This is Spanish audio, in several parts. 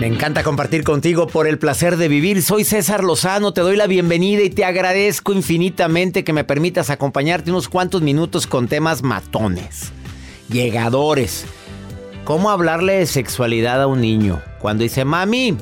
Me encanta compartir contigo por el placer de vivir. Soy César Lozano, te doy la bienvenida y te agradezco infinitamente que me permitas acompañarte unos cuantos minutos con temas matones, llegadores. ¿Cómo hablarle de sexualidad a un niño? Cuando dice, mami,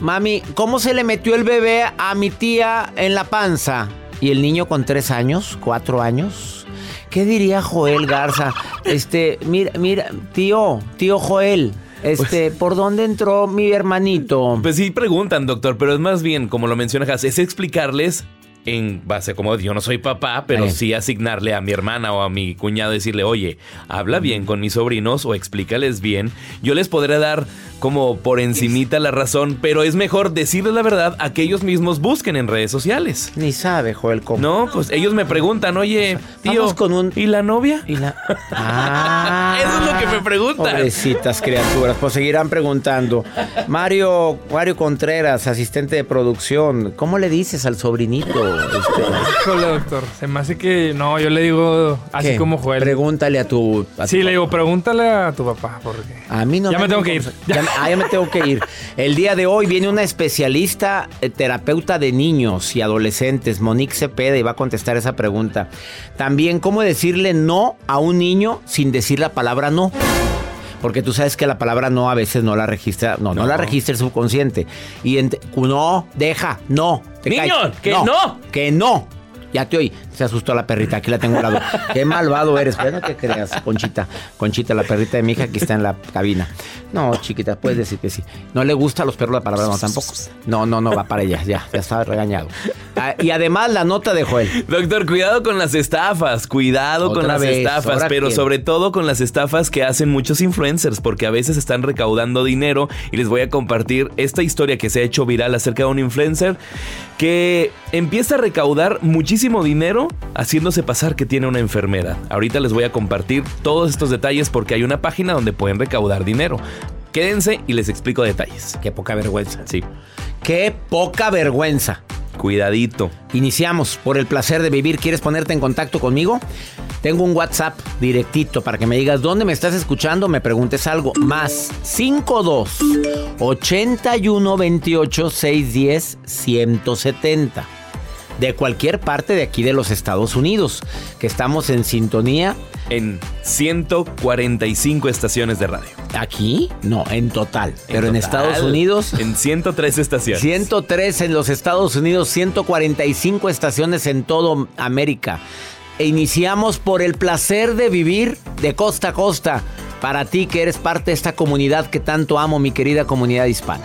mami, ¿cómo se le metió el bebé a mi tía en la panza? Y el niño con tres años, cuatro años. ¿Qué diría Joel Garza? Este, mira, mira, tío, tío Joel. Este, ¿por dónde entró mi hermanito? Pues sí preguntan, doctor, pero es más bien, como lo mencionas, es explicarles en base como yo no soy papá, pero sí asignarle a mi hermana o a mi cuñado decirle, oye, habla bien con mis sobrinos o explícales bien. Yo les podré dar como por encimita la razón, pero es mejor decirles la verdad a que ellos mismos busquen en redes sociales. Ni sabe, Joel, cómo. No, pues ellos me preguntan, oye, tío, con un... ¿y la novia? ¿Y la... Ah, Eso es lo que me preguntan. Pobrecitas criaturas, pues seguirán preguntando. Mario, Mario Contreras, asistente de producción, ¿cómo le dices al sobrinito? Este, doctor. Se me hace que. No, yo le digo así como Joel. Pregúntale a tu. sí, le digo, pregúntale a tu papá. Porque a mí no Ya me, tengo que ir. Ya, ah, ya me tengo que ir. El día de hoy viene una especialista eh, terapeuta de niños y adolescentes, Monique Cepeda, y va a contestar esa pregunta. También, ¿cómo decirle no a un niño sin decir la palabra no? Porque tú sabes que la palabra no a veces no la registra, no, no, la registra el subconsciente. Y no, deja, no. Niño, que no. Que no. Ya te oí. Se asustó la perrita. Aquí la tengo al lado. Qué malvado eres. Pero no te creas, Conchita. Conchita, la perrita de mi hija, que está en la cabina. No, chiquita, puedes decir que sí. No le gusta a los perros la palabra no tampoco. No, no, no, va para ella. Ya, ya está regañado. Ah, y además la nota de Joel. Doctor, cuidado con las estafas. Cuidado con las estafas. Pero sobre todo con las estafas que hacen muchos influencers. Porque a veces están recaudando dinero. Y les voy a compartir esta historia que se ha hecho viral acerca de un influencer que empieza a recaudar muchísimo dinero haciéndose pasar que tiene una enfermedad. Ahorita les voy a compartir todos estos detalles porque hay una página donde pueden recaudar dinero. Quédense y les explico detalles. Qué poca vergüenza. Sí. Qué poca vergüenza. Cuidadito. Iniciamos por el placer de vivir. ¿Quieres ponerte en contacto conmigo? Tengo un WhatsApp directito para que me digas dónde me estás escuchando, me preguntes algo. Más 52 81 28 610 170. De cualquier parte de aquí de los Estados Unidos, que estamos en sintonía. En 145 estaciones de radio. ¿Aquí? No, en total. Pero en Estados Unidos. En 103 estaciones. 103 en los Estados Unidos, 145 estaciones en todo América. e iniciamos por el placer de vivir de costa a costa. Para ti que eres parte de esta comunidad que tanto amo, mi querida comunidad hispana.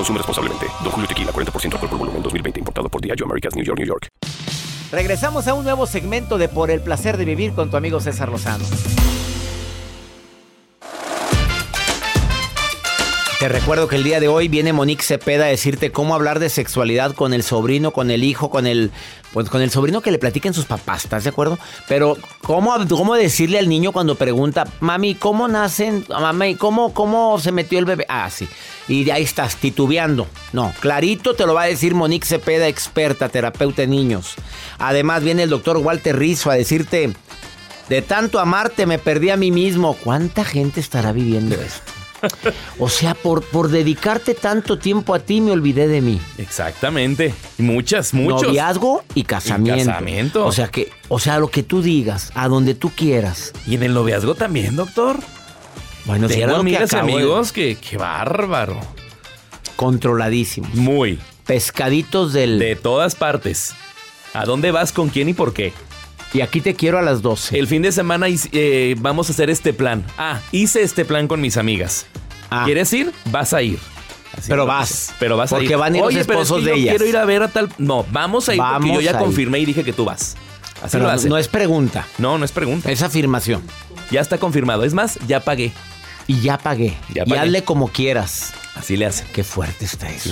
Consume responsablemente. Don Julio Tequila, 40% alcohol por volumen, 2020. Importado por Diageo Americas, New York, New York. Regresamos a un nuevo segmento de Por el Placer de Vivir con tu amigo César Lozano. Te recuerdo que el día de hoy viene Monique Cepeda a decirte cómo hablar de sexualidad con el sobrino, con el hijo, con el pues con el sobrino que le platiquen sus papás, ¿estás de acuerdo? Pero cómo, cómo decirle al niño cuando pregunta, "Mami, ¿cómo nacen? Mami, ¿cómo cómo se metió el bebé?" Ah, sí. Y ahí estás titubeando. No, clarito te lo va a decir Monique Cepeda, experta terapeuta de niños. Además viene el doctor Walter Rizzo a decirte, "De tanto amarte me perdí a mí mismo." ¿Cuánta gente estará viviendo esto? O sea, por, por dedicarte tanto tiempo a ti me olvidé de mí. Exactamente. Muchas, muchos. Noviazgo y casamiento. Y casamiento. O sea que, o sea, lo que tú digas, a donde tú quieras. Y en el noviazgo también, doctor. Bueno, si era lo que amigas y acabo de- amigos que, qué bárbaro. Controladísimos. Muy. Pescaditos del... De todas partes. ¿A dónde vas, con quién y por qué? Y aquí te quiero a las 12. El fin de semana eh, vamos a hacer este plan. Ah, hice este plan con mis amigas. Ah. ¿Quieres ir? Vas a ir. Así Pero vas. Pero vas a ir. Porque van a ir los Oye, pero es esposos que de yo ellas. quiero ir a ver a tal... No, vamos a ir porque Vamos yo ya ir. confirmé y dije que tú vas. Así Pero lo hace. no es pregunta, No, no es pregunta. es afirmación. Ya está confirmado. Es más, ya pagué. Y ya pagué. Ya y pagué. hazle como quieras. Así le hace. Qué fuerte está eso.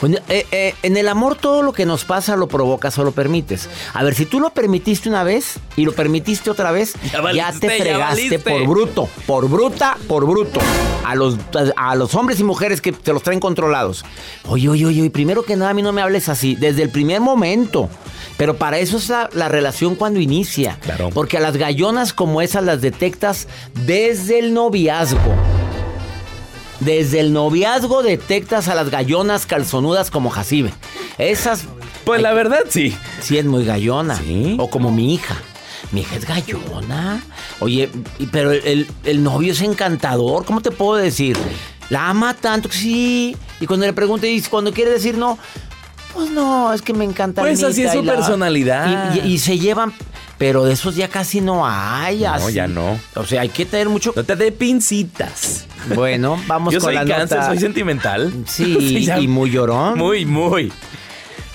Bueno, eh, eh, en el amor todo lo que nos pasa lo provocas o lo permites. A ver, si tú lo permitiste una vez y lo permitiste otra vez, Ya te fregaste por bruto, por bruta, por bruto. A los, a los hombres y mujeres que te los traen controlados. Oye, oye, oye, primero que nada a mí no me hables así, desde el primer momento. Pero para eso es la, la relación cuando inicia. Claro. Porque a las gallonas como esas las detectas desde el noviazgo. Desde el noviazgo detectas a las gallonas calzonudas como Jacibe. Esas, Pues la verdad, sí. sí es muy gallona. Sí. O como mi hija. Mi hija es gallona. Oye, pero el, el novio es encantador. ¿Cómo te puedo decir? La ama tanto que sí. Y cuando le pregunto y cuando quiere decir no, pues no, es que me encanta. Pues así es su la- personalidad. Y, y- y se llevan. Pero de esos ya casi no hay. No, así. ya no. O sea, hay que tener mucho. No te dé pincitas. Bueno, vamos Yo con soy la cáncer, nota. soy sentimental. Sí, y muy llorón. Muy, muy.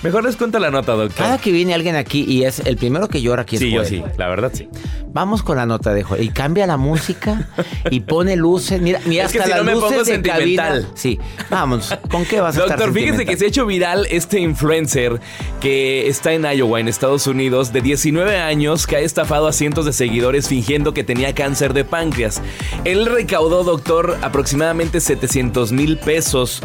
Mejor les cuento la nota, doctor. Cada que viene alguien aquí y es el primero que llora aquí es sí, yo sí, la verdad sí. Vamos con la nota de Joel. Y cambia la música y pone luces. Mira, mira Es que hasta si no las me luces pongo de cabina. sentimental. Sí, vamos. ¿Con qué vas a estar Doctor, fíjese que se ha hecho viral este influencer que está en Iowa, en Estados Unidos, de 19 años, que ha estafado a cientos de seguidores fingiendo que tenía cáncer de páncreas. Él recaudó, doctor, aproximadamente 700 mil pesos,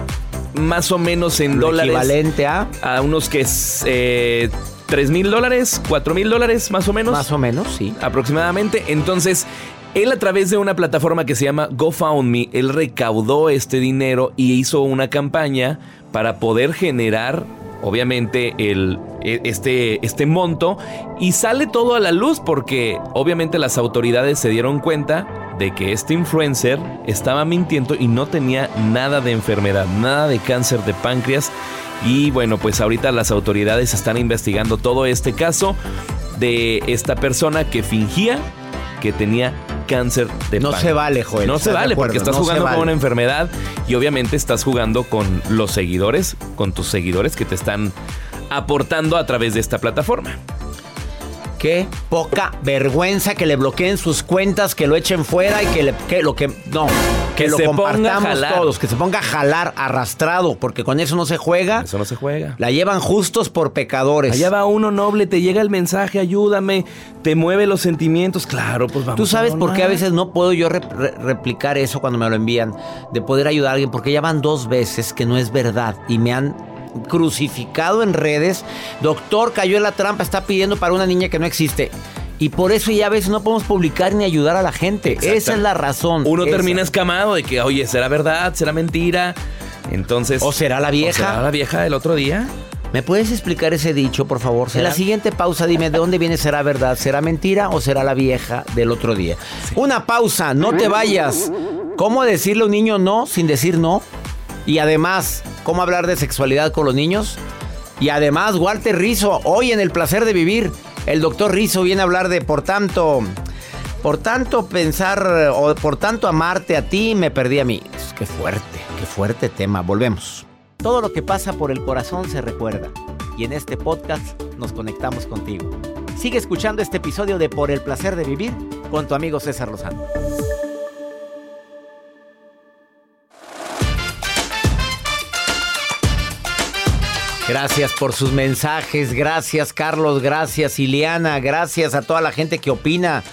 más o menos en Lo dólares. equivalente a A unos que es eh, 3 mil dólares, 4 mil dólares, más o menos. más o menos, sí. aproximadamente. Entonces, él a través de una plataforma que se llama GoFundMe, él recaudó este dinero y hizo una campaña para poder generar, obviamente, el, e- este, este monto. Y sale todo a la luz porque, obviamente, las autoridades se dieron cuenta de que este influencer estaba mintiendo y no tenía nada de enfermedad, nada de cáncer de páncreas. Y bueno, pues ahorita las autoridades están investigando todo este caso de esta persona que fingía que tenía cáncer de No páncreas. se vale, Joel, No se ¿estás de vale acuerdo? porque estás No jugando vale. con una enfermedad y obviamente estás jugando con los seguidores, con tus seguidores que te están aportando a través de esta plataforma. Qué poca vergüenza que le bloqueen sus cuentas, que lo echen fuera y que, le, que lo que no, que, lo compartamos todos, que se ponga a jalar arrastrado, porque con eso no se juega. Eso no se juega. La llevan justos por pecadores. Allá va uno noble, te llega el mensaje, ayúdame, te mueve los sentimientos, claro, pues vamos. Tú sabes por qué a veces no puedo yo replicar eso cuando me lo envían, de poder ayudar a alguien, porque ya van dos veces que no es verdad y me han crucificado en redes. Doctor, cayó en la trampa, está pidiendo para una niña que no existe. Y por eso ya a veces no podemos publicar ni ayudar a la gente. Esa es la razón. Uno termina escamado de que, oye, ¿será verdad? ¿Será mentira? Entonces. ¿O será la vieja? ¿Será la vieja del otro día? ¿Me puedes explicar ese dicho, por favor? En la siguiente pausa, dime de dónde viene será verdad, será mentira o será la vieja del otro día. Una pausa, no te vayas. ¿Cómo decirle a un niño no sin decir no? Y además, ¿cómo hablar de sexualidad con los niños? Y además, Walter Rizzo, hoy en El Placer de Vivir, el doctor Rizzo viene a hablar de, por tanto, por tanto pensar o por tanto amarte a ti, me perdí a mí. Qué fuerte, qué fuerte tema. Volvemos. Todo lo que pasa por el corazón se recuerda. Y en este podcast nos conectamos contigo. Sigue escuchando este episodio de Por el Placer de Vivir con tu amigo César Lozano. Gracias por sus mensajes, gracias Carlos, gracias Ileana, gracias a toda la gente que opina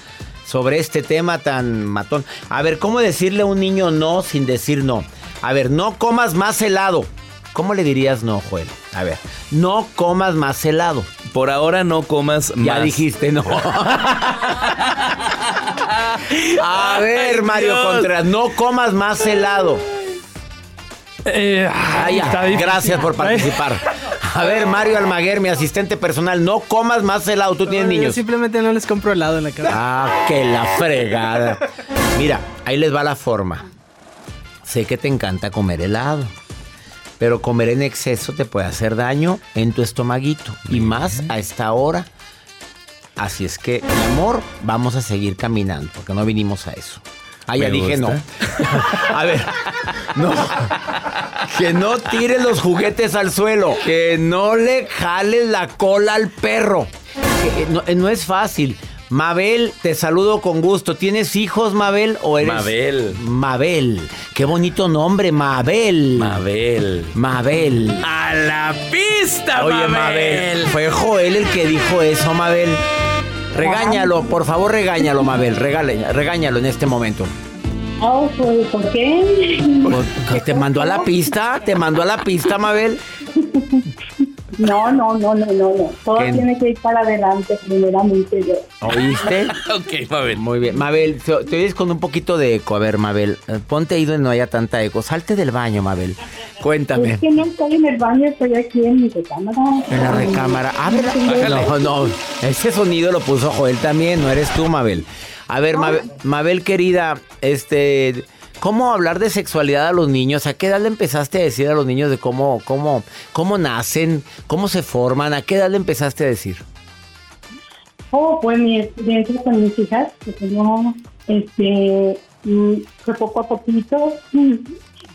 sobre este tema tan matón. A ver, ¿cómo decirle a un niño no sin decir no? A ver, no comas más helado. ¿Cómo le dirías no, Joel? A ver, no comas más helado. Por ahora no comas más. Ya dijiste no. a ver, Mario Contreras, no comas más helado. Eh, Gracias por participar. A ver, Mario Almaguer, mi asistente personal, no comas más helado. Tú tienes niños. simplemente no les compro helado en la casa. Ah, que la fregada. Mira, ahí les va la forma. Sé que te encanta comer helado. Pero comer en exceso te puede hacer daño en tu estomaguito. Y más a esta hora. Así es que, mi amor, vamos a seguir caminando. Porque no vinimos a eso. Ah, ya dije no. A ver, no. Que no tires los juguetes al suelo. Que no le jales la cola al perro. Eh, no, es fácil. Mabel, te saludo con gusto. ¿Tienes hijos, Mabel? ¿O eres? Mabel. Mabel. Qué bonito nombre, Mabel. Mabel. Mabel. A la pista, Oye, Mabel. Fue Joel el que dijo eso, Mabel. Regáñalo, por favor, regáñalo, Mabel. regáñalo en este momento. Oh, pues, ¿por qué? ¿Que te mandó a la pista? ¿Te mandó a la pista, Mabel? No, no, no, no, no, no. Todo tiene que ir para adelante, primeramente yo. ¿Oíste? ok, Mabel. Muy bien. Mabel, te, oyes con un poquito de eco. A ver, Mabel, eh, ponte ahí donde no haya tanta eco. Salte del baño, Mabel. Cuéntame. Es que no estoy en el baño, estoy aquí en mi recámara. En la recámara. Ah, no, no. Ese sonido lo puso Joel también, no eres tú, Mabel. A ver, Mabel, Mabel querida, este ¿Cómo hablar de sexualidad a los niños? ¿A qué edad le empezaste a decir a los niños de cómo, cómo, cómo nacen, cómo se forman? ¿A qué edad le empezaste a decir? Oh, pues mi experiencia con mis hijas, que tengo, este, mm, fue poco a poquito, mm,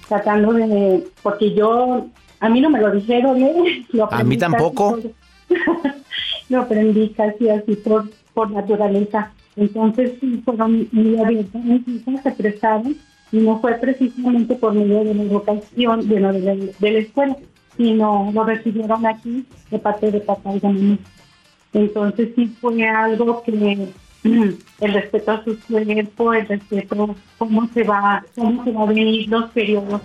tratando de, porque yo, a mí no me lo dijeron, ¿eh? a mí tampoco. lo aprendí casi así por, por naturaleza. Entonces, fueron muy abiertas, mis hijas se prestaron y no fue precisamente por medio de la educación de, la, de, la escuela, sino lo recibieron aquí de parte de papá y de mamá. Entonces sí fue algo que el respeto a su cuerpo, el respeto cómo se va, cómo se va a venir los periodos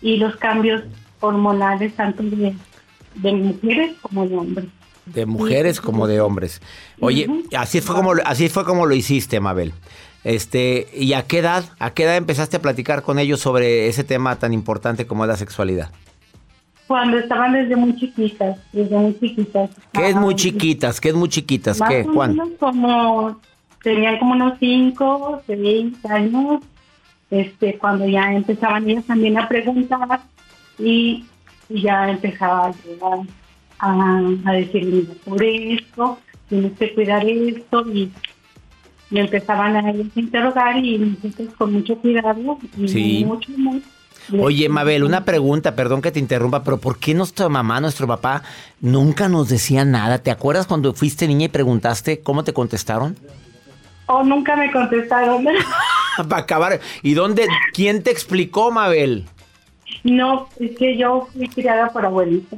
y los cambios hormonales tanto de, de mujeres como de hombres. De mujeres como de hombres. Oye, así fue como así fue como lo hiciste, Mabel. Este, ¿y a qué edad? ¿A qué edad empezaste a platicar con ellos sobre ese tema tan importante como es la sexualidad? Cuando estaban desde muy chiquitas, desde muy chiquitas. ¿Qué es muy chiquitas? ¿Qué es muy chiquitas? ¿Qué? ¿Cuándo? Como tenían como unos 5, 6 años, este, cuando ya empezaban ellas también a preguntar y, ya empezaba a, a, decir, por esto, tienes que cuidar esto y me empezaban a interrogar y nosotros con mucho cuidado y mucho amor Oye, Mabel, una pregunta, perdón que te interrumpa, pero ¿por qué nuestra mamá, nuestro papá, nunca nos decía nada? ¿Te acuerdas cuando fuiste niña y preguntaste cómo te contestaron? Oh, nunca me contestaron. Para acabar. ¿Y dónde? ¿Quién te explicó, Mabel? No, es que yo fui criada por abuelita.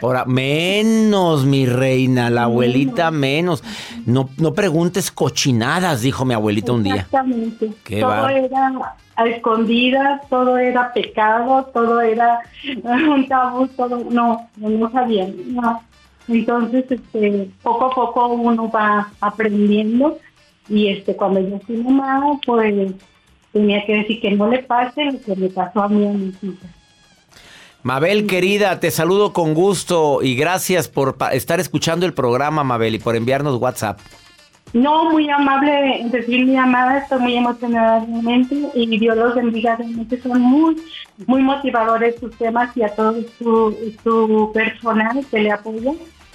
Ahora, menos, mi reina, la abuelita menos. No, no preguntes cochinadas, dijo mi abuelita un día. Exactamente. todo era a escondidas, todo era pecado, todo era un tabú, todo, no, no sabían, no. Entonces, este, poco a poco uno va aprendiendo y este, cuando yo fui mamá, pues tenía que decir que no le pase lo que me pasó a mí a mis hijas. Mabel, querida, te saludo con gusto y gracias por estar escuchando el programa, Mabel, y por enviarnos WhatsApp. No, muy amable en decir mi amada, estoy muy emocionada realmente y Dios los bendiga, realmente son muy, muy motivadores sus temas y a todo su, personal que le apoya.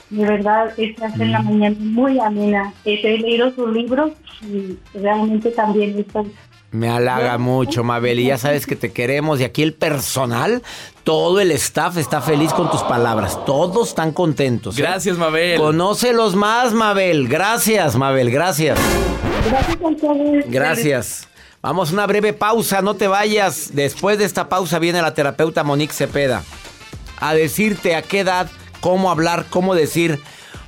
De verdad, se hace en la mm. mañana muy amena. He leído sus libros y realmente también estoy me halaga mucho, Mabel, y ya sabes que te queremos. Y aquí el personal, todo el staff está feliz con tus palabras. Todos están contentos. ¿eh? Gracias, Mabel. Conócelos más, Mabel. Gracias, Mabel. Gracias. Gracias Gracias. Vamos a una breve pausa, no te vayas. Después de esta pausa viene la terapeuta Monique Cepeda a decirte a qué edad, cómo hablar, cómo decir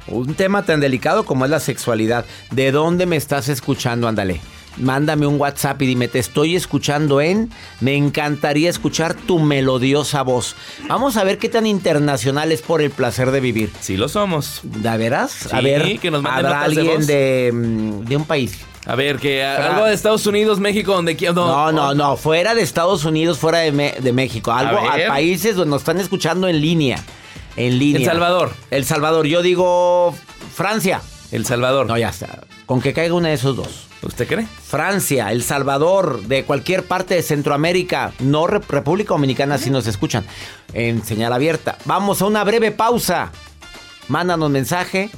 un tema tan delicado como es la sexualidad. ¿De dónde me estás escuchando? Ándale mándame un WhatsApp y dime, te estoy escuchando en, me encantaría escuchar tu melodiosa voz. Vamos a ver qué tan internacional es por el placer de vivir. Sí lo somos. ¿De veras? a ver, que nos manden ¿habrá alguien de, mm, de, un país. A ver, que algo de Estados Unidos, México, donde quiero. No, no, no, fuera de Estados Unidos, fuera de, México. Algo a, países donde nos están escuchando en línea. En línea. El Salvador. El Salvador. Yo digo Francia. El Salvador. No, ya está. Con que caiga uno de esos dos. ¿Usted cree? Francia, El Salvador, de cualquier parte de Centroamérica, no República Dominicana si nos escuchan, en señal abierta. Vamos a una breve pausa. Mándanos mensaje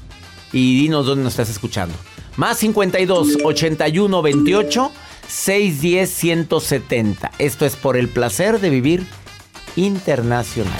y dinos dónde nos estás escuchando. Más 52 81 28 610 170. Esto es por el placer de vivir internacional.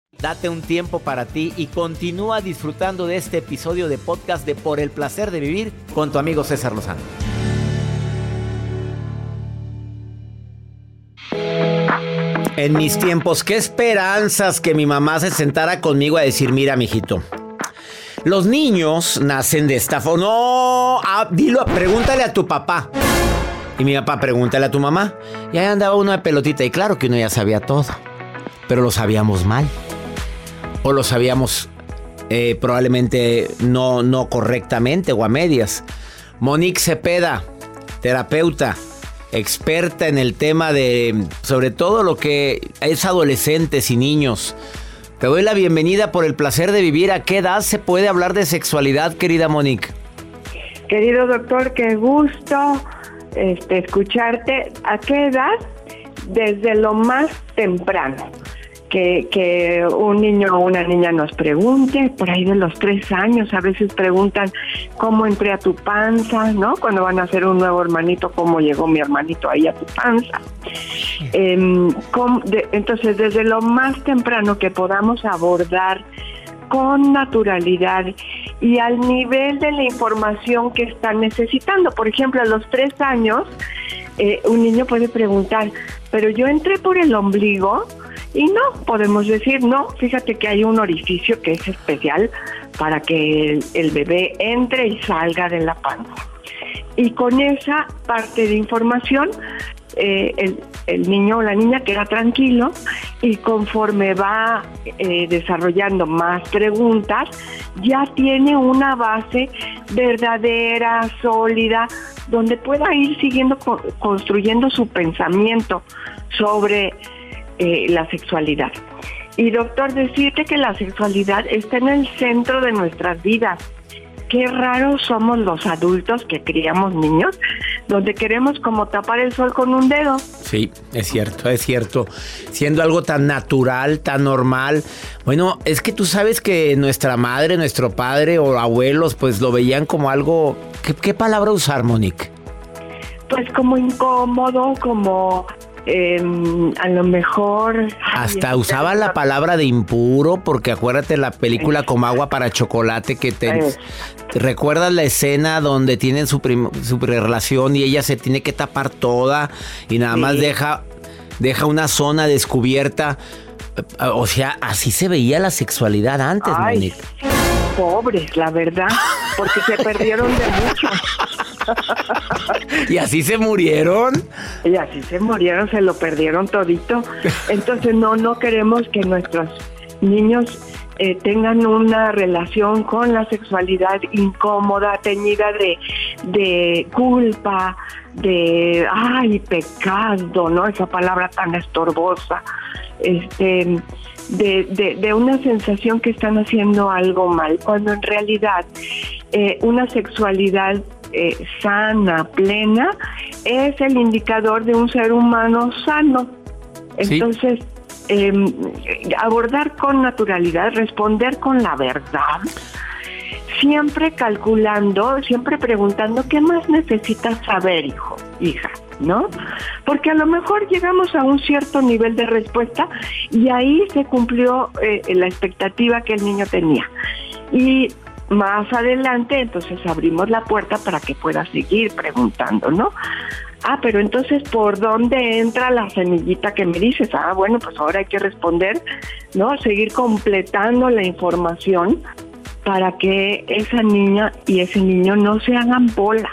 Date un tiempo para ti y continúa disfrutando de este episodio de podcast de Por el placer de vivir con tu amigo César Lozano. En mis tiempos, qué esperanzas que mi mamá se sentara conmigo a decir, mira, mijito, los niños nacen de esta forma. No, ah, dilo, pregúntale a tu papá. Y mi papá, pregúntale a tu mamá. Y ahí andaba uno de pelotita. Y claro que uno ya sabía todo. Pero lo sabíamos mal o lo sabíamos eh, probablemente no, no correctamente o a medias. Monique Cepeda, terapeuta, experta en el tema de sobre todo lo que es adolescentes y niños. Te doy la bienvenida por el placer de vivir. ¿A qué edad se puede hablar de sexualidad, querida Monique? Querido doctor, qué gusto este, escucharte. ¿A qué edad? Desde lo más temprano que, un niño o una niña nos pregunte, por ahí de los tres años, a veces preguntan cómo entré a tu panza, ¿no? Cuando van a hacer un nuevo hermanito, cómo llegó mi hermanito ahí a tu panza. Em, entonces, desde lo más temprano que podamos abordar con naturalidad y al nivel de la información que están necesitando. Por ejemplo, a los tres años, eh, un niño puede preguntar, pero yo entré por el ombligo y no, podemos decir, no, fíjate que hay un orificio que es especial para que el, bebé entre y salga de la panza. Y con esa parte de información, eh, el, niño o la niña queda tranquilo y conforme va eh, desarrollando más preguntas, ya tiene una base verdadera, sólida, donde pueda ir siguiendo construyendo su pensamiento sobre eh, la sexualidad. Y doctor, decirte que la sexualidad está en el centro de nuestras vidas. Qué raros somos los adultos que criamos niños, donde queremos como tapar el sol con un dedo. Sí, es cierto, es cierto. Siendo algo tan natural, tan normal. Bueno, es que tú sabes que nuestra madre, nuestro padre o abuelos, pues lo veían como algo. ¿Qué, qué palabra usar, Monique? Pues como incómodo, como eh, a lo mejor... Hasta usaba la palabra de impuro, porque acuérdate la película Como agua para chocolate que te... ¿Recuerdas la escena donde tienen su, su relación y ella se tiene que tapar toda y nada más deja, deja una zona descubierta? O sea, así se veía la sexualidad antes, Monique. Pobres, la verdad, porque se perdieron de mucho. ¿Y así se murieron? Y así se murieron, se lo perdieron todito. Entonces no, no queremos que nuestros niños eh, tengan una relación con la sexualidad incómoda, teñida de, de culpa, de, ay, pecado, ¿no? Esa palabra tan estorbosa. Este, de, de, de, una sensación que están haciendo algo mal, cuando en realidad eh, una sexualidad eh, sana, plena, es el indicador de un ser humano sano. Entonces, em, abordar con naturalidad, responder con la verdad, siempre calculando, siempre preguntando, ¿qué más necesitas saber, hijo, hija? ¿No? Porque a lo mejor llegamos a un cierto nivel de respuesta y ahí se cumplió eh, la expectativa que el niño tenía. Y más adelante, entonces abrimos la puerta para que pueda seguir preguntando, ¿no? Ah, pero entonces, ¿por dónde entra la semillita que me dices? Ah, bueno, pues ahora hay que responder, ¿no? Seguir completando la información para que esa niña y ese niño no se hagan bolas,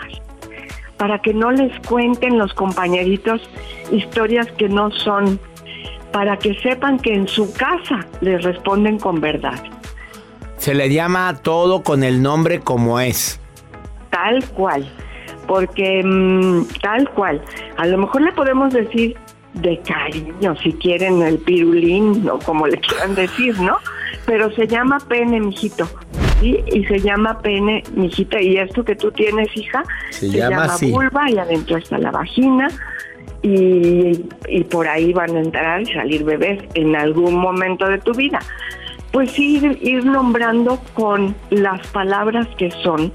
para que no les cuenten los compañeritos historias que no son, para que sepan que en su casa les responden con verdad. Se le llama todo con el nombre como es. Tal cual, porque mm, tal cual. A lo mejor le podemos decir de cariño, si quieren el pirulín o como le quieran decir, ¿no? Pero se llama pene, mijito. ¿sí? Y se llama pene, mijita. Y esto que tú tienes, hija, se, llama, vulva y adentro está la vagina. Y, y por ahí van a entrar y salir bebés en algún momento de tu vida pues ir, ir nombrando con las palabras que son,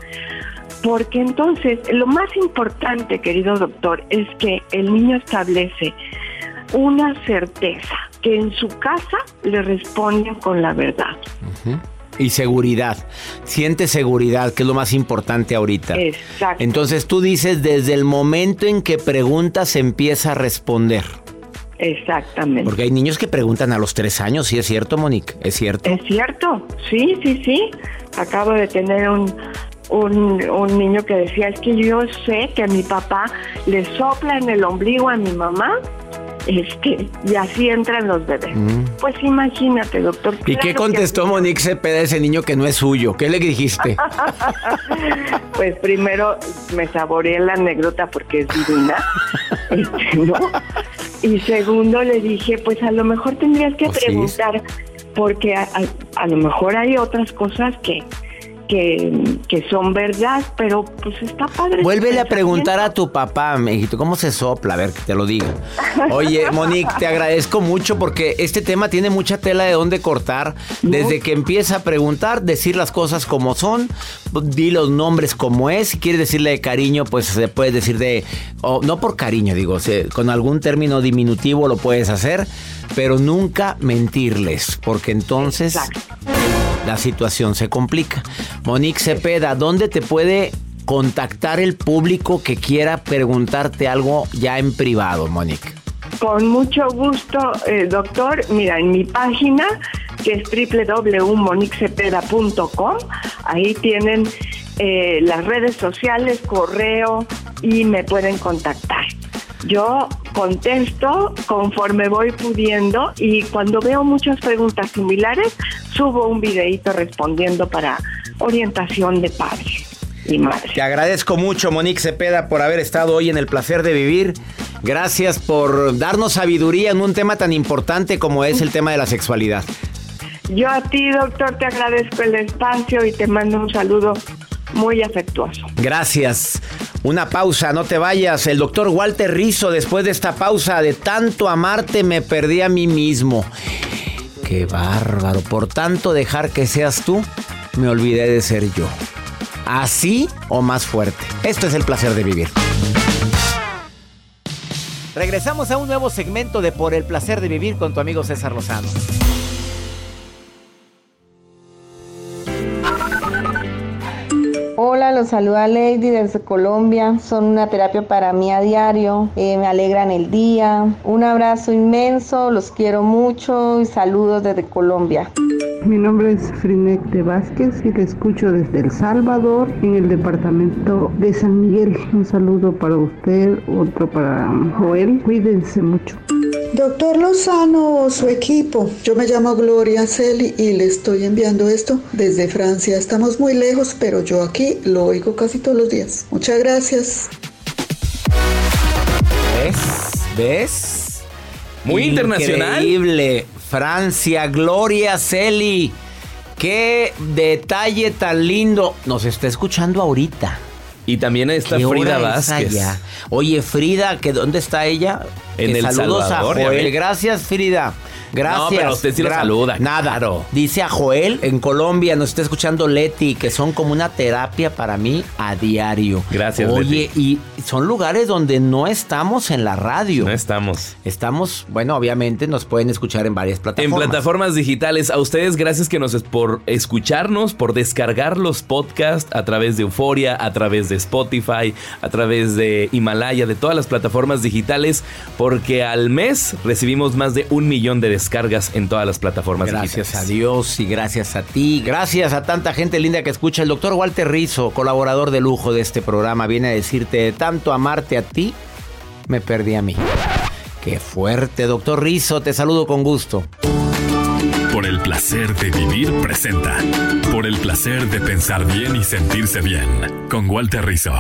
porque entonces lo más importante, querido doctor, es que el niño establece una certeza, que en su casa le responden con la verdad. Y seguridad. Siente seguridad, que es lo más importante ahorita. Exacto. Entonces tú dices, desde el momento en que preguntas, empieza a responder. Exactamente. Porque hay niños que preguntan a los tres años, ¿sí es cierto, Monique? ¿Es cierto? Es cierto, sí, sí, sí. Acabo de tener un, un, niño que decía, es que yo sé que mi papá le sopla en el ombligo a mi mamá este, y así entran los bebés. Mm. Pues imagínate, doctor. ¿Y qué contestó Monique Cepeda ese niño que no es suyo? ¿Qué le dijiste? pues primero me saboreé la anécdota porque es divina. Este, ¿no? Y segundo le dije, pues a lo mejor tendrías que oh, preguntar, porque a, lo mejor hay otras cosas que, que, son verdad, pero pues está padre. Vuélvele a preguntar a tu papá, mijito, ¿cómo se sopla? A ver, que te lo diga. Oye, Monique, te agradezco mucho porque este tema tiene mucha tela de dónde cortar. Desde que empieza a preguntar, decir las cosas como son, di los nombres como es. Si quieres decirle de cariño, pues se puede decir de. no por cariño, digo, con algún término diminutivo lo puedes hacer, pero nunca mentirles, porque entonces. La situación se complica. Monique Cepeda, ¿dónde te puede contactar el público que quiera preguntarte algo ya en privado, Monique? Con mucho gusto, eh, doctor. Mira, en mi página, que es www.moniquecepeda.com, ahí tienen eh, las redes sociales, correo y me pueden contactar. Yo contesto conforme voy pudiendo y cuando veo muchas preguntas similares, subo un videito respondiendo para orientación de padres. Y madre. Te agradezco mucho, Monique Cepeda, por haber estado hoy en el placer de vivir. Gracias por darnos sabiduría en un tema tan importante como es el tema de la sexualidad. Yo a ti, doctor, te agradezco el espacio y te mando un saludo muy afectuoso. Gracias. Una pausa, no te vayas. El doctor Walter Rizzo, después de esta pausa de tanto amarte, me perdí a mí mismo. Qué bárbaro. Por tanto dejar que seas tú, me olvidé de ser yo. Así o más fuerte. Esto es el placer de vivir. Regresamos a un nuevo segmento de Por el placer de vivir con tu amigo César Lozano. Los saluda Lady desde Colombia. Son una terapia para mí a diario. Eh, me alegran el día. Un abrazo inmenso, los quiero mucho y saludos desde Colombia. Mi nombre es Frinek de Vázquez y te escucho desde El Salvador, en el departamento de San Miguel. Un saludo para usted, otro para Joel. Cuídense mucho. Doctor Lozano su equipo, yo me llamo Gloria Celi y le estoy enviando esto desde Francia. Estamos muy lejos, pero yo aquí lo oigo casi todos los días. Muchas gracias. ¿Ves? ¿Ves? Muy internacional. Increíble. Francia, Gloria Celi. Qué detalle tan lindo. Nos está escuchando ahorita. Y también está ¿Qué Frida hora es Vázquez. allá? Oye, Frida, ¿que ¿dónde está ella? En Que El saludos Salvador, a Joel. Gracias, Frida. Gracias. No, pero usted sí lo saluda, Nada. Dice a Joel en Colombia, nos está escuchando Leti, que son como una terapia para mí a diario. Gracias, Oye, y son lugares donde no estamos en la radio. No estamos. Estamos, bueno, obviamente nos pueden escuchar en varias En plataformas. plataformas digitales, a ustedes gracias que nos es por escucharnos, por descargar los podcasts a través de Euforia, a través de Spotify, a través de Himalaya, de todas las plataformas digitales, porque al mes recibimos más de un millón de descargas en todas las plataformas Gracias digitales. a Dios y gracias a ti. Gracias a tanta gente linda que escucha. El doctor Walter Rizzo, colaborador de lujo de este programa, viene a decirte de tanto amarte a ti, me perdí a mí. Qué fuerte, doctor Rizzo. Te saludo con gusto. Por el placer de vivir presenta. Por el placer de pensar bien y sentirse bien. Con Walter Rizzo.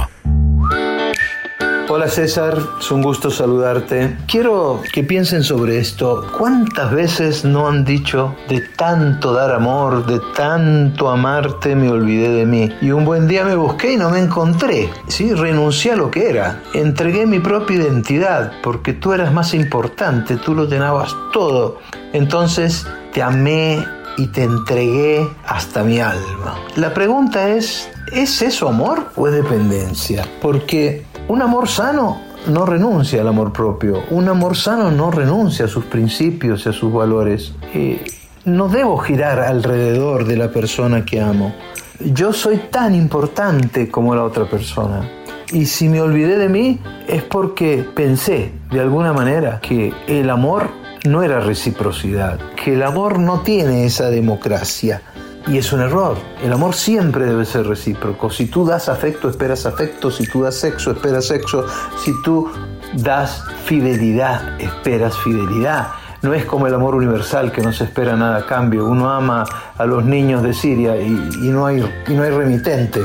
Hola César, es un gusto saludarte. Quiero que piensen sobre esto. ¿Cuántas veces no han dicho de tanto dar amor, de tanto amarte, me olvidé de mí? Y un buen día me busqué y no me encontré. Sí, renuncié a lo que era. Entregué mi propia identidad porque tú eras más importante, tú lo llenabas todo. Entonces te amé y te entregué hasta mi alma. La pregunta es, ¿es eso amor o es dependencia? Porque un amor sano no renuncia al amor propio. Un amor sano no renuncia a sus principios y a sus valores. Eh, no debo girar alrededor de la persona que amo. Yo soy tan importante como la otra persona. Y si me olvidé de mí es porque pensé de alguna manera que el amor no era reciprocidad, que el amor no tiene esa democracia. Y es un error. El amor siempre debe ser recíproco. Si tú das afecto, esperas afecto. Si tú das sexo, esperas sexo. Si tú das fidelidad, esperas fidelidad. No es como el amor universal que no se espera nada a cambio. Uno ama a los niños de Siria y, no, hay, y no hay remitente.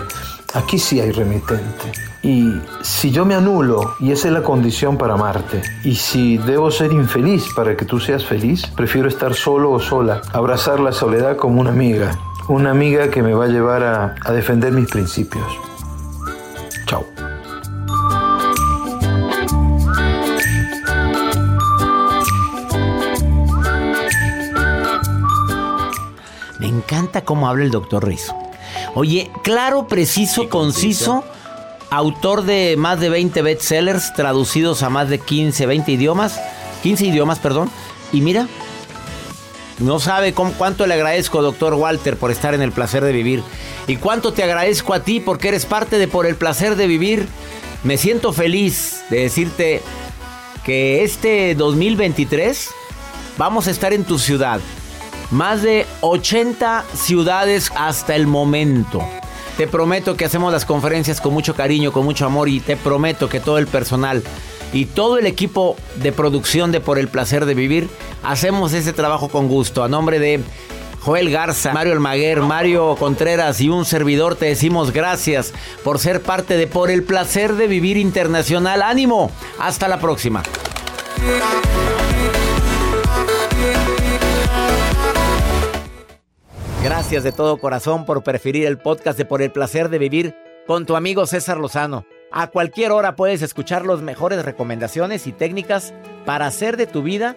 Aquí sí hay remitente. Y si yo me anulo, y esa es la condición para amarte, y si debo ser infeliz para que tú seas feliz, prefiero estar solo o sola, abrazar la soledad como una amiga, una amiga que me va a llevar a, a defender mis principios. Chao. Me encanta cómo habla el doctor Rizzo. Oye, claro, preciso, conciso, autor de más de 20 bestsellers traducidos a más de 15, 20 idiomas, 15 idiomas, perdón. Y mira, No sabe cuánto le agradezco, doctor Walter, por estar en el placer de vivir. Y cuánto te agradezco a ti porque eres parte de Por el placer de vivir. Me siento feliz de decirte que este 2023 vamos a estar en tu ciudad. Más de 80 ciudades hasta el momento. Te prometo que hacemos las conferencias con mucho cariño, con mucho amor y te prometo que todo el personal y todo el equipo de producción de Por el Placer de Vivir hacemos ese trabajo con gusto. A nombre de Joel Garza, Mario Almaguer, Mario Contreras y un servidor te decimos gracias por ser parte de Por el Placer de Vivir Internacional. Ánimo, hasta la próxima. Gracias de todo corazón por preferir el podcast de Por el Placer de Vivir con tu amigo César Lozano. A cualquier hora puedes escuchar las mejores recomendaciones y técnicas para hacer de tu vida